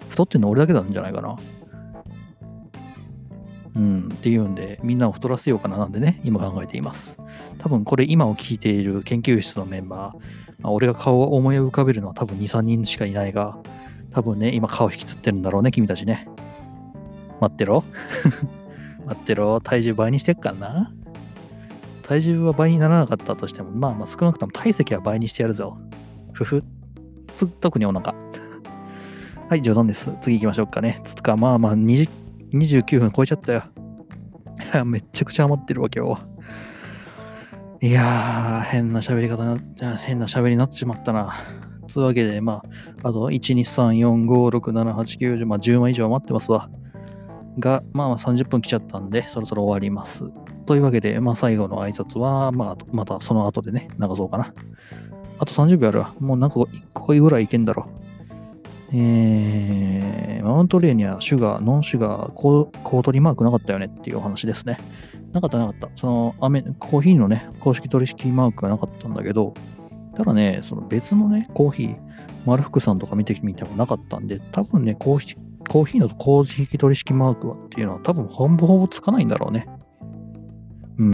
太ってんの俺だけなんじゃないかな。うん、っていうんで、みんなを太らせようかななんでね、今考えています。多分これ今を聞いている研究室のメンバー、まあ、俺が顔を思い浮かべるのは多分2、3人しかいないが、多分ね、今顔引きつってるんだろうね、君たちね。待ってろ。待ってろ。体重倍にしてっかんな。体重は倍にならなかったとしても、まあまあ少なくとも体積は倍にしてやるぞ。ふふ。特にお腹。はい、冗談です。次行きましょうかね。つか、まあまあ20 29分超えちゃったよ。めちゃくちゃ余ってるわけよ。いやー、変な喋り方な、変な喋りになってしまったな。つうわけで、まあ、あと、1、2、3、4、5、6、7、8、9、10、まあ、10枚以上余ってますわ。が、まあ、30分来ちゃったんで、そろそろ終わります。というわけで、まあ、最後の挨拶は、まあ、またその後でね、流そうかな。あと30秒あるわ。もうなんか1個ぐらいいけんだろ。えー、マウントレーにはシュガー、ノンシュガー、コートリマークなかったよねっていうお話ですね。なかったなかった。そのアメ、コーヒーのね、公式取引マークがなかったんだけど、ただね、その別のね、コーヒー、丸福さんとか見てみてもなかったんで、多分ね、公式コーヒーの工事引き取り式マークはっていうのは多分ほぼほぼつかないんだろうね。うん。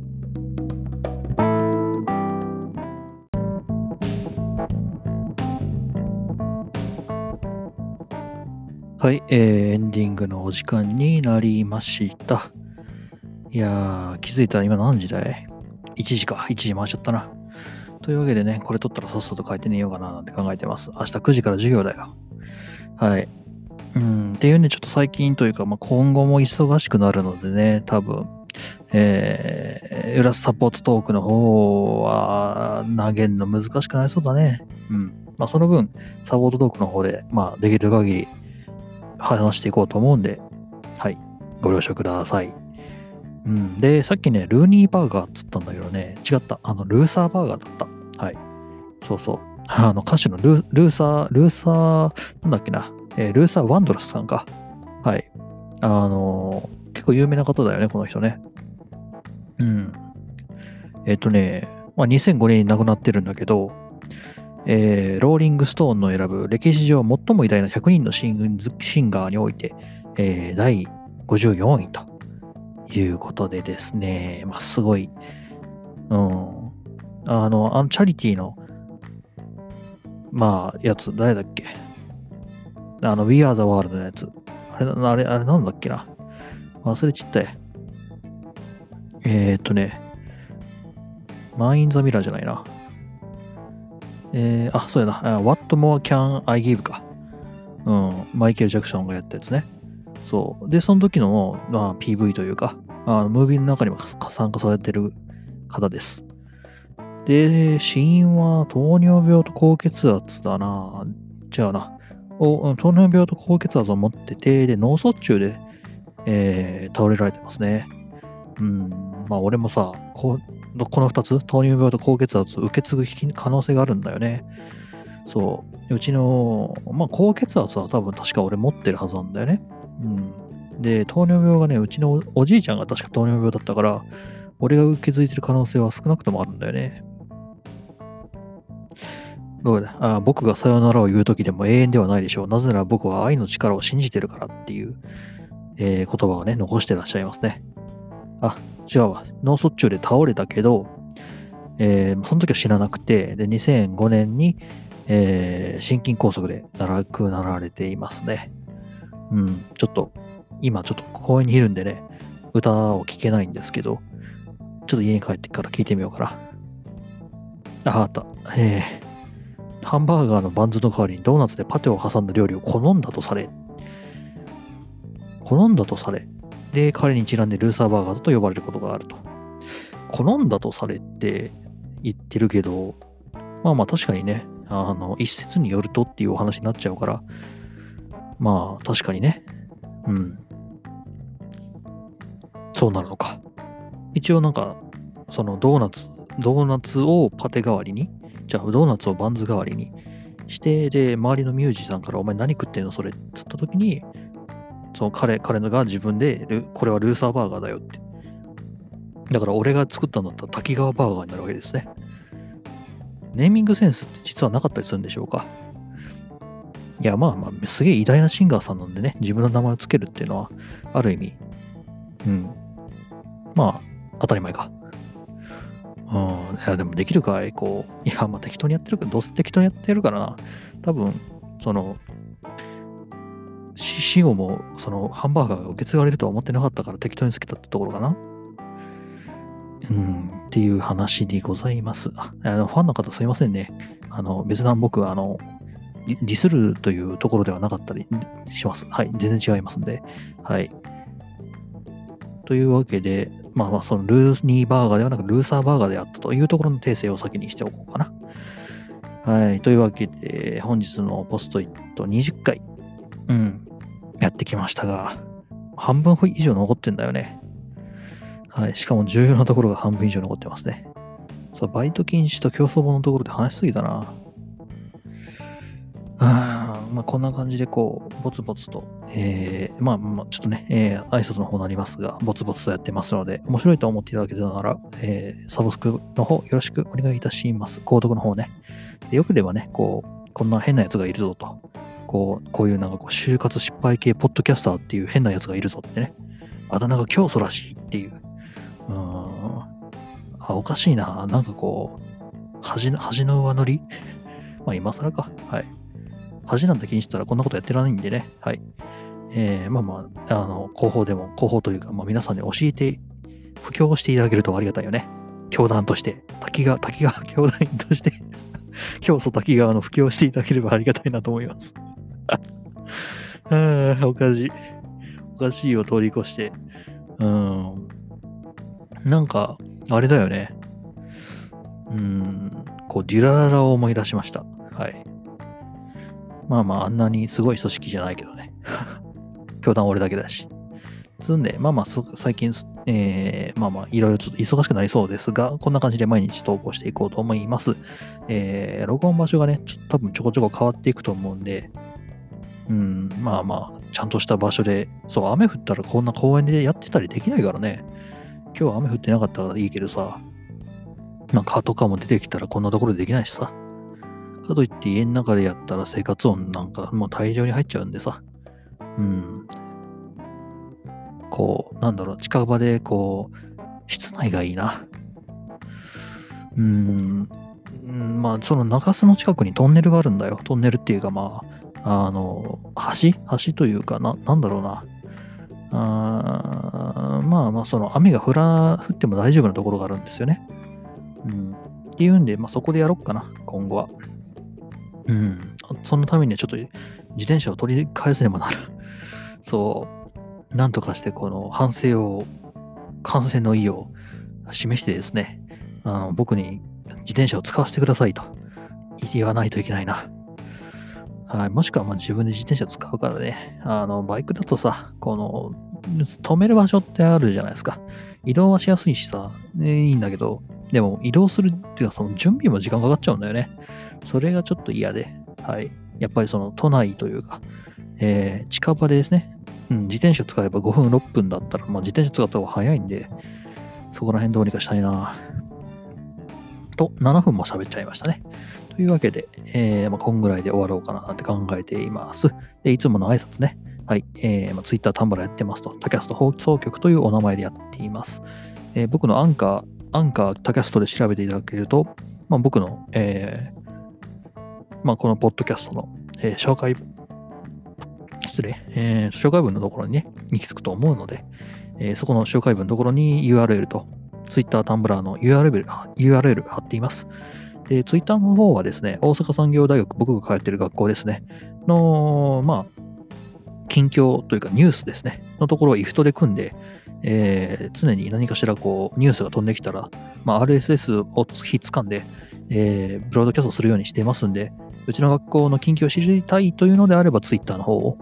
はい、えー、エンディングのお時間になりました。いやー、気づいたら今何時だい ?1 時か。1時回しちゃったな。というわけでね、これ撮ったらさっさと書いて寝ようかななんて考えてます。明日9時から授業だよ。はい。うん、っていうね、ちょっと最近というか、まあ、今後も忙しくなるのでね、多分、えー、裏サポートトークの方は投げるの難しくなりそうだね。うん。まあ、その分、サポートトークの方で、まあ、できる限り話していこうと思うんで、はい、ご了承ください。うん。で、さっきね、ルーニーバーガーっつったんだけどね、違った。あの、ルーサーバーガーだった。はい。そうそう。あの、歌手のルルーサー、ルーサー、なんだっけな、えー、ルーサー・ワンドラスさんか。はい。あのー、結構有名な方だよね、この人ね。うん。えっ、ー、とね、まあ、2005年に亡くなってるんだけど、えー、ローリング・ストーンの選ぶ歴史上最も偉大な100人のシンシンガーにおいて、えー、第54位ということでですね、まあ、すごい、うん、あの、あのチャリティーの、まあ、やつ、誰だっけ？あの、We Are the World のやつ。あれ、あれ、あれなんだっけな？忘れちったえ。えー、っとね、マイン・ザ・ミラーじゃないな。えー、あ、そうやな。What More Can I Give か。うん。マイケル・ジャクソンがやったやつね。そう。で、その時の、まあ、PV というか、あムービーの中にも参加されてる方です。で、死因は糖尿病と高血圧だな。違うな。を糖尿病と高血圧を持ってて、で、脳卒中で、えー、倒れられてますね。うん。まあ、俺もさ、ここの2つ、糖尿病と高血圧を受け継ぐ可能性があるんだよね。そう。うちの、まあ、高血圧は多分確か俺持ってるはずなんだよね。うん。で、糖尿病がね、うちのおじいちゃんが確か糖尿病だったから、俺が受け継いでる可能性は少なくともあるんだよね。どうだ？あ僕がさよならを言う時でも永遠ではないでしょう。なぜなら僕は愛の力を信じてるからっていう、えー、言葉をね、残してらっしゃいますね。あ、違うわ。脳卒中で倒れたけど、えー、その時は知らなくて、で、2005年に、えー、心筋梗塞で亡くなられていますね。うん、ちょっと、今ちょっと公園にいるんでね、歌を聴けないんですけど、ちょっと家に帰ってから聴いてみようかな。あ、あった。えー、ハンバーガーのバンズの代わりにドーナツでパテを挟んだ料理を好んだとされ、好んだとされ、で、彼にちなんでルーサーバーガーと呼ばれることがあると。好んだとされて言ってるけど、まあまあ確かにね、あの、一説によるとっていうお話になっちゃうから、まあ確かにね、うん。そうなるのか。一応なんか、そのドーナツ、ドーナツをパテ代わりにじゃあドーナツをバンズ代わりにして、で、周りのミュージシャンから、お前何食ってんのそれっつった時に、その彼、彼のが自分で、これはルーサーバーガーだよって。だから俺が作ったんだったら滝川バーガーになるわけですね。ネーミングセンスって実はなかったりするんでしょうかいや、まあまあ、すげえ偉大なシンガーさんなんでね、自分の名前を付けるっていうのは、ある意味、うん。まあ、当たり前か。うん。いや、でもできるかいこう。いや、まあ適当にやってるから、どうせ適当にやってるからな。多分、その、死後も、その、ハンバーガーが受け継がれるとは思ってなかったから適当につけたってところかな。うん、っていう話でございます。ああのファンの方すいませんね。あの、別段僕は、あの、ディスるというところではなかったりします。はい。全然違いますんで。はい。というわけで、まあまあ、そのルーニーバーガーではなくルーサーバーガーであったというところの訂正を先にしておこうかな。はい。というわけで、本日のポストイット20回、うん、やってきましたが、半分以上残ってんだよね。はい。しかも重要なところが半分以上残ってますね。そう、バイト禁止と競争本のところで話しすぎたな。あまあ、こんな感じでこう、ぼつぼつと、えー、まあ、まあ、ちょっとね、えー、挨拶の方になりますが、ぼつぼつとやってますので、面白いと思っていただけたなら、えー、サブスクの方よろしくお願いいたします。購読の方ね。よければね、こう、こんな変なやつがいるぞと、こう、こういうなんかこう、就活失敗系ポッドキャスターっていう変なやつがいるぞってね。あだ名が教祖らしいっていう。うーん。あ、おかしいな。なんかこう、恥の、恥の上乗り？まあ今更か。はい。恥なんて気にしてたらこんなことやってらないんでね。はい。えー、まあまあ、あの、広報でも、広報というか、まあ皆さんに教えて、布教していただけるとありがたいよね。教団として、滝川、滝川 教団員として 教祖滝川の布教していただければありがたいなと思いますあ、おかしい。おかしいを通り越して。うん。なんか、あれだよね。うん、こう、デュラララを思い出しました。はい。まあまあ、あんなにすごい組織じゃないけどね。教団俺だけだし。つんで、まあまあ、最近、えー、まあまあ、いろいろちょっと忙しくなりそうですが、こんな感じで毎日投稿していこうと思います。えー、録音場所がね、ちょ多分ちょこちょこ変わっていくと思うんで、うん、まあまあ、ちゃんとした場所で、そう、雨降ったらこんな公園でやってたりできないからね。今日は雨降ってなかったからいいけどさ、まあ、蚊とかも出てきたらこんなところでできないしさ。かといって家の中でやったら生活音なんかもう大量に入っちゃうんでさ。うん。こう、なんだろう、近場でこう、室内がいいな。うーん、まあ、その中洲の近くにトンネルがあるんだよ。トンネルっていうか、まあ、あの、橋？橋というかな、なんだろうな。あまあまあ、その雨が降ら、降っても大丈夫なところがあるんですよね。うん。っていうんで、まあそこでやろっかな、今後は。うん。そのためにはちょっと自転車を取り返せねばなる。そう。なんとかしてこの反省を、感染の意を示してですね、あの僕に自転車を使わせてくださいと言わないといけないな。はい、もしくはま自分で自転車使うからね、あの、バイクだとさ、この、止める場所ってあるじゃないですか。移動はしやすいしさ、ね、いいんだけど、でも移動するっていうか、その準備も時間かかっちゃうんだよね。それがちょっと嫌で、はい。やっぱりその都内というか、えー、近場でですね、うん、自転車使えば5分、6分だったら、まあ、自転車使った方が早いんで、そこら辺どうにかしたいな。と、7分も喋っちゃいましたね。というわけで、えー、まあ、こんぐらいで終わろうかなって考えています。で、いつもの挨拶ね。はい。えー、まあ、Twitter、 Tumblrやってますと、タキャスト放送局というお名前でやっています。えー、僕のアンカー、アンカー、タキャストで調べていただけると、まあ、僕の、えー、まあ、このポッドキャストの、えー、紹介失礼、えー、紹介文のところにね、行き着くと思うので、えー、そこの紹介文のところに URL と、Twitter、タンブラーの URL, URL 貼っています。で、ツイッターの方はですね、大阪産業大学、僕が通っている学校ですね、の、まあ、近況というかニュースですね、のところを IFT で組んで、えー、常に何かしらこう、ニュースが飛んできたら、まあ、RSS をひっつかんで、えー、ブロードキャストするようにしていますんで、うちの学校の近況を知りたいというのであれば、ツイッターの方を。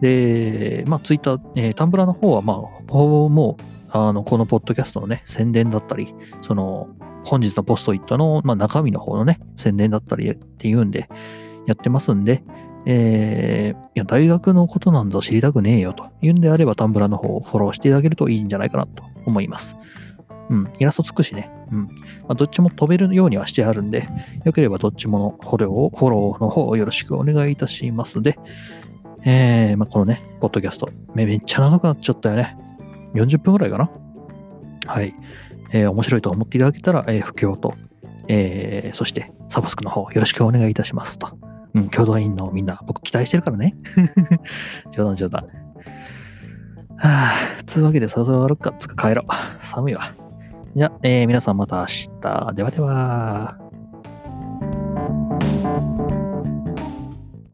で、まあ、ツイッター、えー、タンブラーの方は、まあ、ほぼもう、あの、このポッドキャストのね、宣伝だったり、その、本日のポストイットの、まあ、中身の方のね、宣伝だったりっていうんで、やってますんで、えー、いや、大学のことなんぞ知りたくねえよというんであれば、タンブラの方をフォローしていただけるといいんじゃないかなと思います。うん、イラストつくしね。うん。まあ、どっちも飛べるようにはしてあるんで、よければどっちものフォロー、フォローの方をよろしくお願いいたしますで、えー、まあ、このね、ポッドキャスト、めっちゃ長くなっちゃったよね。40分ぐらいかな。はい。えー、面白いと思っていただけたら、えー、不況と、えー、そしてサブスクの方よろしくお願いいたしますと。うん、共同員のみんな、僕期待してるからね。冗談冗談。はぁ、つうわけでそろそろ終わろっか。つか帰ろう。寒いわ。じゃあ、えー、皆さんまた明日。ではでは。